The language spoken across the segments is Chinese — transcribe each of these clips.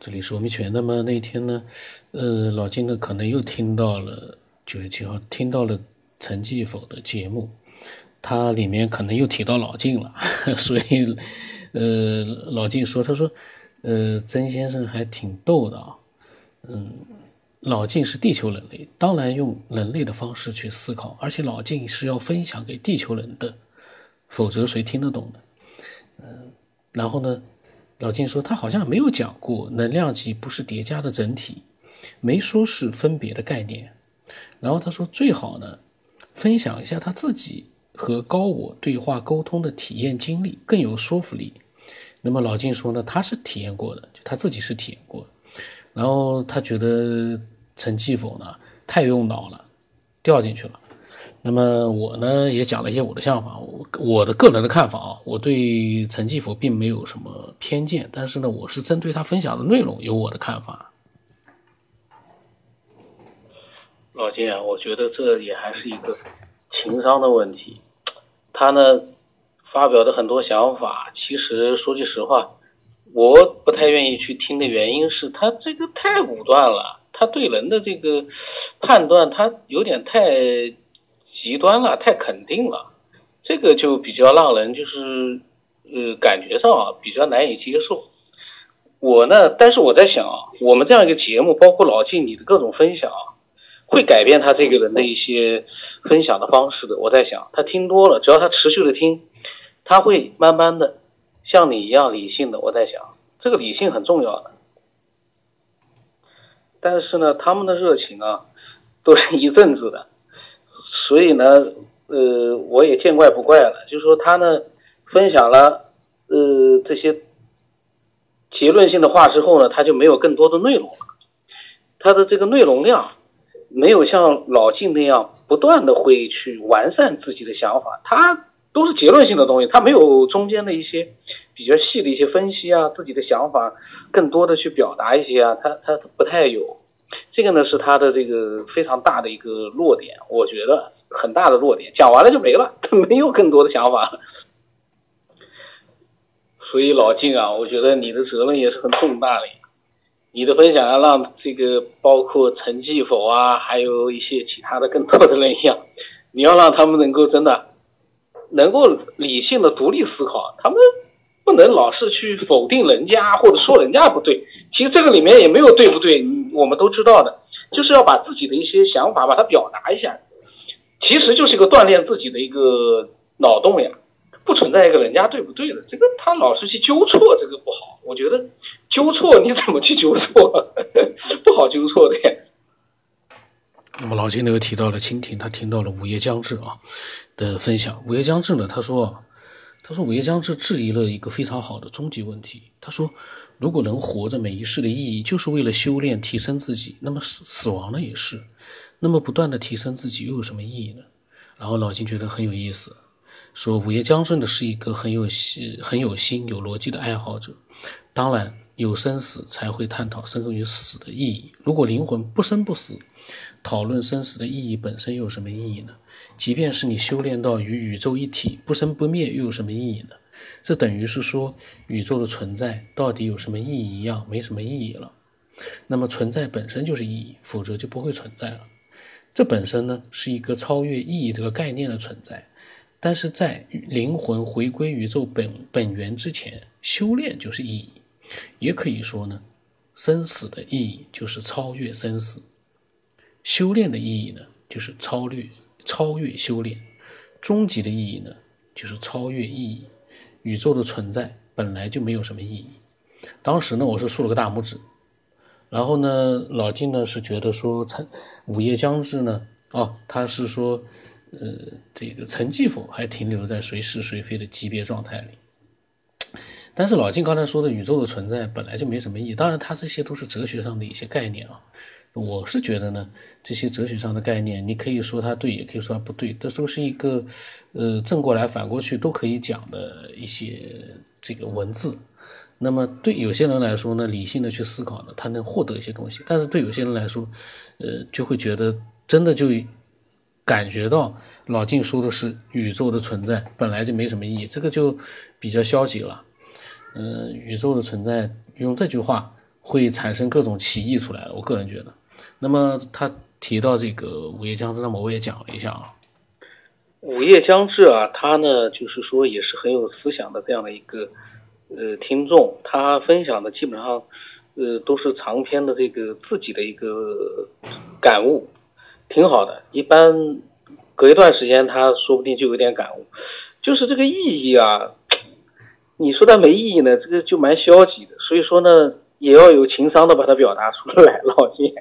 这里是我们全。那么那天呢，呃，老金呢可能又听到了九月七号听到了陈继否的节目，他里面可能又提到老金了，所以呃，老金说，他说，呃，曾先生还挺逗的啊，嗯，老金是地球人类，当然用人类的方式去思考，而且老金是要分享给地球人的，否则谁听得懂呢？嗯，然后呢？老金说，他好像没有讲过能量级不是叠加的整体，没说是分别的概念。然后他说，最好呢，分享一下他自己和高我对话沟通的体验经历，更有说服力。那么老金说呢，他是体验过的，就他自己是体验过。然后他觉得陈继否呢太用脑了，掉进去了。那么我呢也讲了一些我的想法，我我的个人的看法啊，我对陈继福并没有什么偏见，但是呢，我是针对他分享的内容有我的看法。老金啊，我觉得这也还是一个情商的问题。他呢发表的很多想法，其实说句实话，我不太愿意去听的原因是他这个太武断了，他对人的这个判断，他有点太。极端了，太肯定了，这个就比较让人就是，呃，感觉上啊比较难以接受。我呢，但是我在想啊，我们这样一个节目，包括老季你的各种分享啊，会改变他这个人的一些分享的方式的。我在想，他听多了，只要他持续的听，他会慢慢的像你一样理性的。我在想，这个理性很重要的。但是呢，他们的热情啊，都是一阵子的。所以呢，呃，我也见怪不怪了。就是说，他呢分享了呃这些结论性的话之后呢，他就没有更多的内容了。他的这个内容量没有像老静那样不断的会去完善自己的想法，他都是结论性的东西，他没有中间的一些比较细的一些分析啊，自己的想法更多的去表达一些啊，他他不太有。这个呢是他的这个非常大的一个弱点，我觉得。很大的弱点，讲完了就没了，没有更多的想法了。所以老静啊，我觉得你的责任也是很重大的。你的分享要让这个包括陈继否啊，还有一些其他的更多的人一样，你要让他们能够真的能够理性的独立思考，他们不能老是去否定人家或者说人家不对。其实这个里面也没有对不对，我们都知道的，就是要把自己的一些想法把它表达一下。其实就是一个锻炼自己的一个脑洞呀，不存在一个人家对不对的，这个他老是去纠错，这个不好。我觉得纠错你怎么去纠错，不好纠错的呀。那么老金呢又提到了蜻蜓，他听到了午夜将至啊的分享。午夜将至呢，他说，他说午夜将至质疑了一个非常好的终极问题。他说，如果能活着每一世的意义就是为了修炼提升自己，那么死死亡呢也是。那么不断的提升自己又有什么意义呢？然后老金觉得很有意思，说午夜将至的是一个很有心、很有心、有逻辑的爱好者。当然有生死才会探讨生与死的意义。如果灵魂不生不死，讨论生死的意义本身又有什么意义呢？即便是你修炼到与宇宙一体、不生不灭，又有什么意义呢？这等于是说宇宙的存在到底有什么意义一样，没什么意义了。那么存在本身就是意义，否则就不会存在了。这本身呢是一个超越意义这个概念的存在，但是在灵魂回归宇宙本本源之前，修炼就是意义。也可以说呢，生死的意义就是超越生死，修炼的意义呢就是超越超越修炼，终极的意义呢就是超越意义。宇宙的存在本来就没有什么意义。当时呢，我是竖了个大拇指。然后呢，老金呢是觉得说陈午夜将至呢，哦，他是说，呃，这个陈继否还停留在谁是谁非的级别状态里。但是老金刚才说的宇宙的存在本来就没什么意义，当然他这些都是哲学上的一些概念啊。我是觉得呢，这些哲学上的概念，你可以说它对，也可以说它不对，这都是一个，呃，正过来反过去都可以讲的一些这个文字。那么对有些人来说呢，理性的去思考呢，他能获得一些东西；但是对有些人来说，呃，就会觉得真的就感觉到老静说的是宇宙的存在本来就没什么意义，这个就比较消极了。嗯，宇宙的存在用这句话会产生各种歧义出来的。我个人觉得。那么他提到这个午夜将至，那么我也讲了一下啊。午夜将至啊，他呢就是说也是很有思想的这样的一个呃听众，他分享的基本上呃都是长篇的这个自己的一个感悟，挺好的。一般隔一段时间，他说不定就有点感悟。就是这个意义啊，你说它没意义呢，这个就蛮消极的。所以说呢，也要有情商的把它表达出来。老金，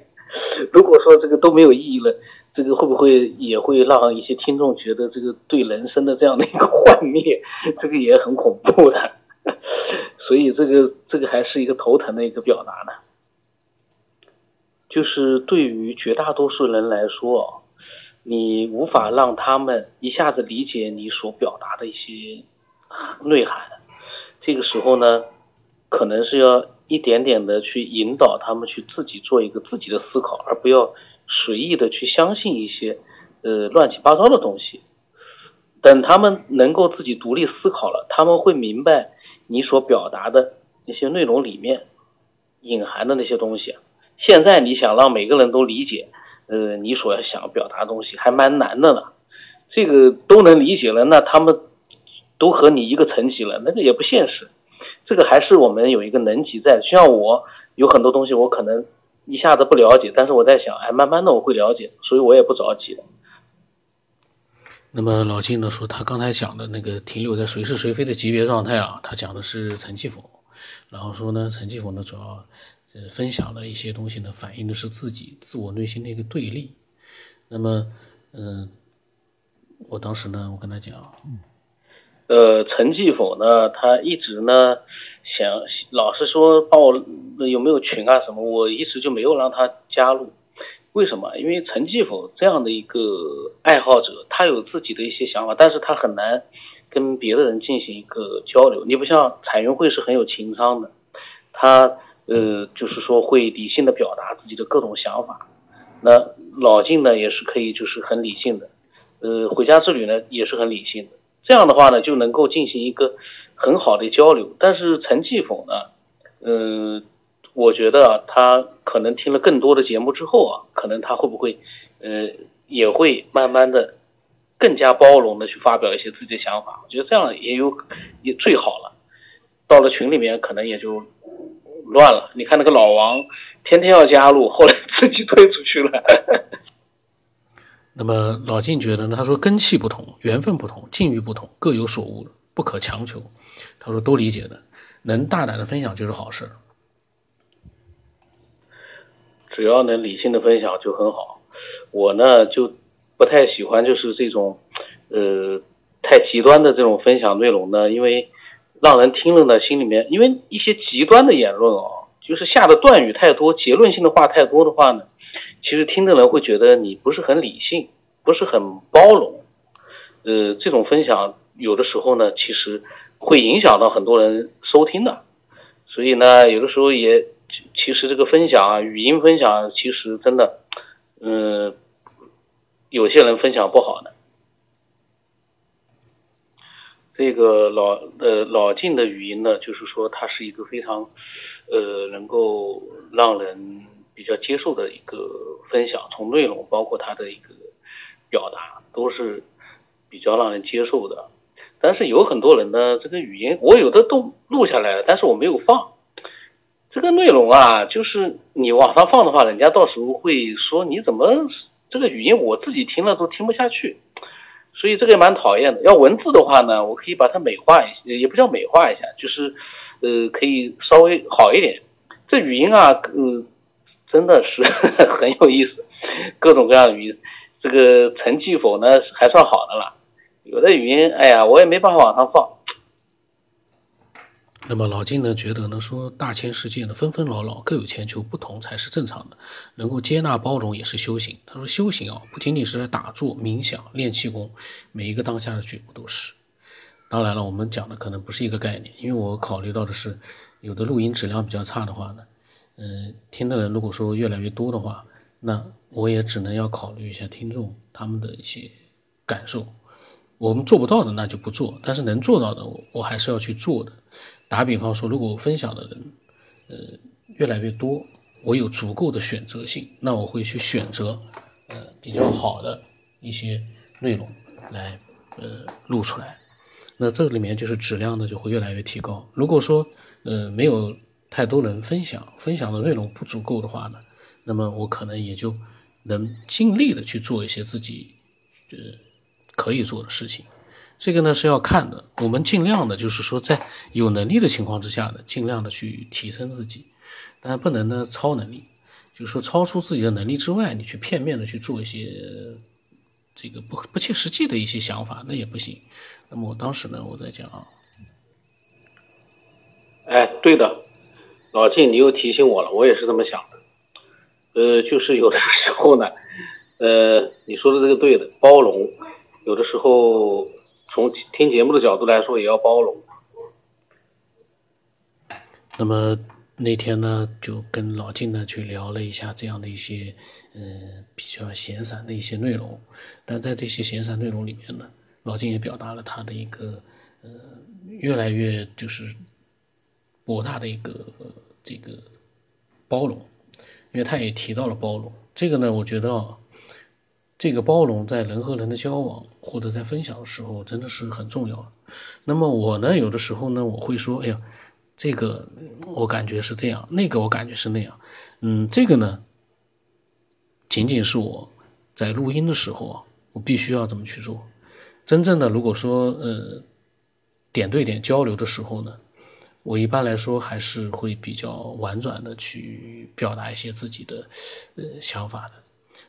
如果说这个都没有意义了。这个会不会也会让一些听众觉得这个对人生的这样的一个幻灭，这个也很恐怖的，所以这个这个还是一个头疼的一个表达呢。就是对于绝大多数人来说，你无法让他们一下子理解你所表达的一些内涵，这个时候呢，可能是要一点点的去引导他们去自己做一个自己的思考，而不要。随意的去相信一些，呃，乱七八糟的东西。等他们能够自己独立思考了，他们会明白你所表达的那些内容里面隐含的那些东西。现在你想让每个人都理解，呃，你所想表达的东西还蛮难的呢。这个都能理解了，那他们都和你一个层级了，那个也不现实。这个还是我们有一个能级在。就像我有很多东西，我可能。一下子不了解，但是我在想，哎，慢慢的我会了解，所以我也不着急的。那么老金呢说，他刚才讲的那个停留在谁是谁非的级别状态啊，他讲的是陈继否，然后说呢，陈继否呢主要呃分享了一些东西呢，反映的是自己自我内心的一个对立。那么，嗯，我当时呢，我跟他讲，呃，陈继否呢，他一直呢。想老是说帮我有没有群啊什么，我一直就没有让他加入。为什么？因为陈继否这样的一个爱好者，他有自己的一些想法，但是他很难跟别的人进行一个交流。你不像彩云会是很有情商的，他呃就是说会理性的表达自己的各种想法。那老晋呢也是可以就是很理性的，呃回家之旅呢也是很理性的。这样的话呢就能够进行一个。很好的交流，但是陈继否呢？嗯，我觉得，他可能听了更多的节目之后啊，可能他会不会，呃，也会慢慢的更加包容的去发表一些自己的想法。我觉得这样也有也最好了。到了群里面，可能也就乱了。你看那个老王，天天要加入，后来自己退出去了。那么老晋觉得呢？他说根气不同，缘分不同，境遇不同，各有所悟，不可强求。他说都理解的，能大胆的分享就是好事。只要能理性的分享就很好。我呢就不太喜欢就是这种，呃，太极端的这种分享内容呢，因为让人听了呢心里面，因为一些极端的言论哦，就是下的断语太多，结论性的话太多的话呢，其实听的人会觉得你不是很理性，不是很包容。呃，这种分享有的时候呢，其实。会影响到很多人收听的，所以呢，有的时候也其实这个分享啊，语音分享其实真的，嗯，有些人分享不好的。这个老呃老晋的语音呢，就是说它是一个非常呃能够让人比较接受的一个分享，从内容包括它的一个表达都是比较让人接受的。但是有很多人呢，这个语音我有的都录下来了，但是我没有放。这个内容啊，就是你往上放的话，人家到时候会说你怎么这个语音我自己听了都听不下去，所以这个也蛮讨厌的。要文字的话呢，我可以把它美化一下，也不叫美化一下，就是呃可以稍微好一点。这语音啊，嗯，真的是 很有意思，各种各样的语音。这个成绩否呢，还算好的了。有的语音，哎呀，我也没办法往上放。那么老金呢，觉得呢，说大千世界呢，纷纷扰扰，各有千秋，不同才是正常的。能够接纳包容也是修行。他说，修行啊，不仅仅是在打坐、冥想、练气功，每一个当下的觉悟都是。当然了，我们讲的可能不是一个概念，因为我考虑到的是，有的录音质量比较差的话呢，嗯，听的人如果说越来越多的话，那我也只能要考虑一下听众他们的一些感受。我们做不到的那就不做，但是能做到的，我还是要去做的。打比方说，如果分享的人，呃，越来越多，我有足够的选择性，那我会去选择呃比较好的一些内容来呃录出来。那这里面就是质量呢就会越来越提高。如果说呃没有太多人分享，分享的内容不足够的话呢，那么我可能也就能尽力的去做一些自己呃可以做的事情。这个呢是要看的，我们尽量的，就是说在有能力的情况之下呢，尽量的去提升自己，但不能呢超能力，就是说超出自己的能力之外，你去片面的去做一些这个不不切实际的一些想法，那也不行。那么我当时呢，我在讲啊，哎，对的，老晋，你又提醒我了，我也是这么想的，呃，就是有的时候呢，呃，你说的这个对的，包容，有的时候。从听节目的角度来说，也要包容。那么那天呢，就跟老金呢去聊了一下这样的一些，嗯，比较闲散的一些内容。但在这些闲散内容里面呢，老金也表达了他的一个，呃，越来越就是博大的一个这个包容，因为他也提到了包容。这个呢，我觉得。这个包容在人和人的交往或者在分享的时候真的是很重要。那么我呢，有的时候呢，我会说，哎呀，这个我感觉是这样，那个我感觉是那样。嗯，这个呢，仅仅是我在录音的时候啊，我必须要这么去做。真正的如果说呃点对点交流的时候呢，我一般来说还是会比较婉转的去表达一些自己的呃想法的。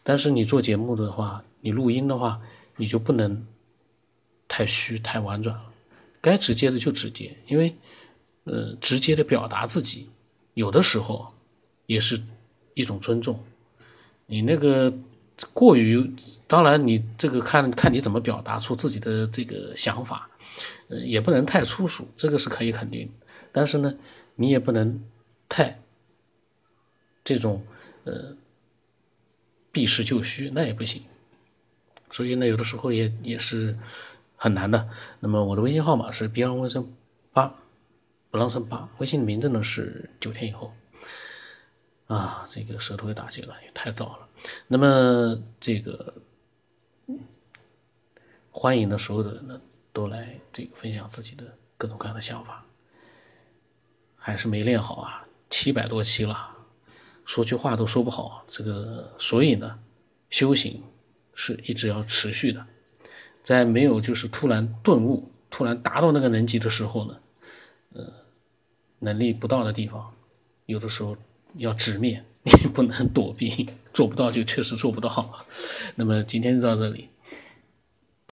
但是你做节目的话，你录音的话，你就不能太虚、太婉转了。该直接的就直接，因为，呃，直接的表达自己，有的时候也是一种尊重。你那个过于，当然你这个看看你怎么表达出自己的这个想法，呃，也不能太粗俗，这个是可以肯定。但是呢，你也不能太这种，呃。避实就虚那也不行，所以呢，有的时候也也是很难的。那么我的微信号码是 b 二 n 生八，不让生八。微信的名字呢是九天以后。啊，这个舌头也打结了，也太早了。那么这个欢迎的所有的人呢，都来这个分享自己的各种各样的想法。还是没练好啊，七百多期了。说句话都说不好，这个所以呢，修行是一直要持续的，在没有就是突然顿悟、突然达到那个能级的时候呢，呃，能力不到的地方，有的时候要直面，你不能躲避，做不到就确实做不到。那么今天就到这里。